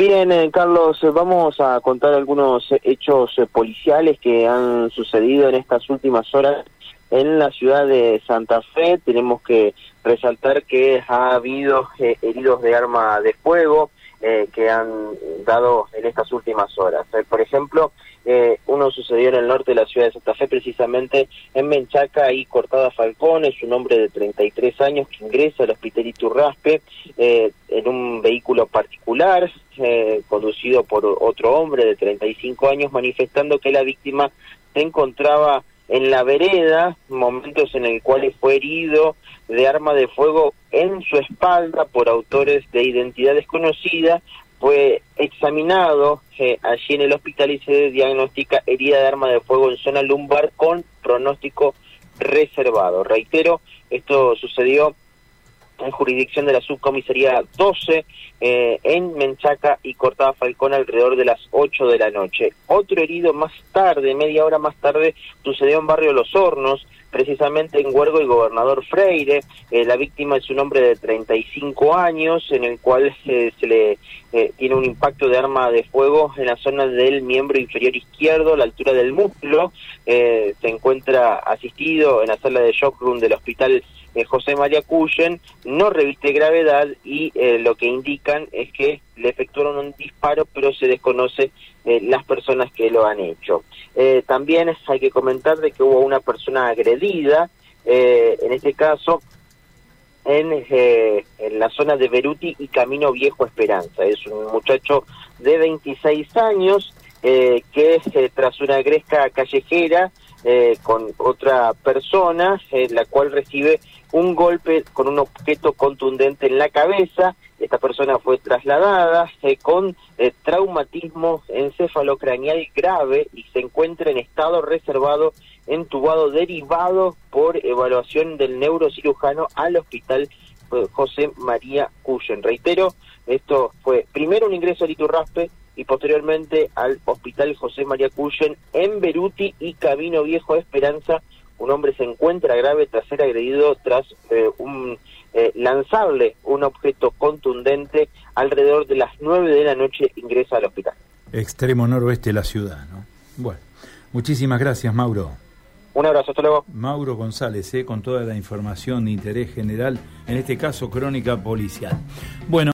Bien, eh, Carlos, eh, vamos a contar algunos hechos eh, policiales que han sucedido en estas últimas horas en la ciudad de Santa Fe. Tenemos que resaltar que ha habido heridos de arma de fuego que han dado en estas últimas horas. por ejemplo, uno sucedió en el norte de la ciudad de Santa Fe, precisamente en Menchaca y Cortada Falcón, es un hombre de 33 años que ingresa al hospital Iturraspe en un vehículo particular, eh, conducido por otro hombre de 35 años, manifestando que la víctima se encontraba en la vereda, momentos en el cuales fue herido de arma de fuego en su espalda por autores de identidad desconocida, fue examinado eh, allí en el hospital y se diagnostica herida de arma de fuego en zona lumbar con pronóstico reservado. Reitero, esto sucedió en jurisdicción de la subcomisaría 12 eh, en Menchaca y Cortada Falcón alrededor de las 8 de la noche. Otro herido más tarde, media hora más tarde, sucedió en barrio Los Hornos, precisamente en Huergo y Gobernador Freire. Eh, la víctima es un hombre de 35 años en el cual se le eh, tiene un impacto de arma de fuego en la zona del miembro inferior izquierdo, a la altura del muslo. se encuentra asistido en la sala de shock room del hospital eh, José María Cuyen no reviste gravedad y eh, lo que indican es que le efectuaron un disparo, pero se desconoce eh, las personas que lo han hecho. también hay que comentar de que hubo una persona agredida, en este caso en, en la zona de Beruti y Camino Viejo Esperanza. Es un muchacho de 26 años que tras una gresca callejera eh, con otra persona, eh, la cual recibe un golpe con un objeto contundente en la cabeza. Esta persona fue trasladada eh, con traumatismo encefalocraneal grave y se encuentra en estado reservado, entubado derivado por evaluación del neurocirujano al hospital José María Cuyen. Reitero, esto fue primero un ingreso al Iturraspe, y posteriormente al Hospital José María Cuyen en Beruti y Camino Viejo Esperanza. Un hombre se encuentra grave tras ser agredido tras eh, un eh, lanzarle un objeto contundente alrededor de las 9 de la noche ingresa al hospital. Extremo noroeste de la ciudad, ¿no? Bueno, muchísimas gracias, Mauro. Un abrazo, hasta luego. Mauro González, eh, con toda la información de interés general, en este caso crónica policial. Bueno.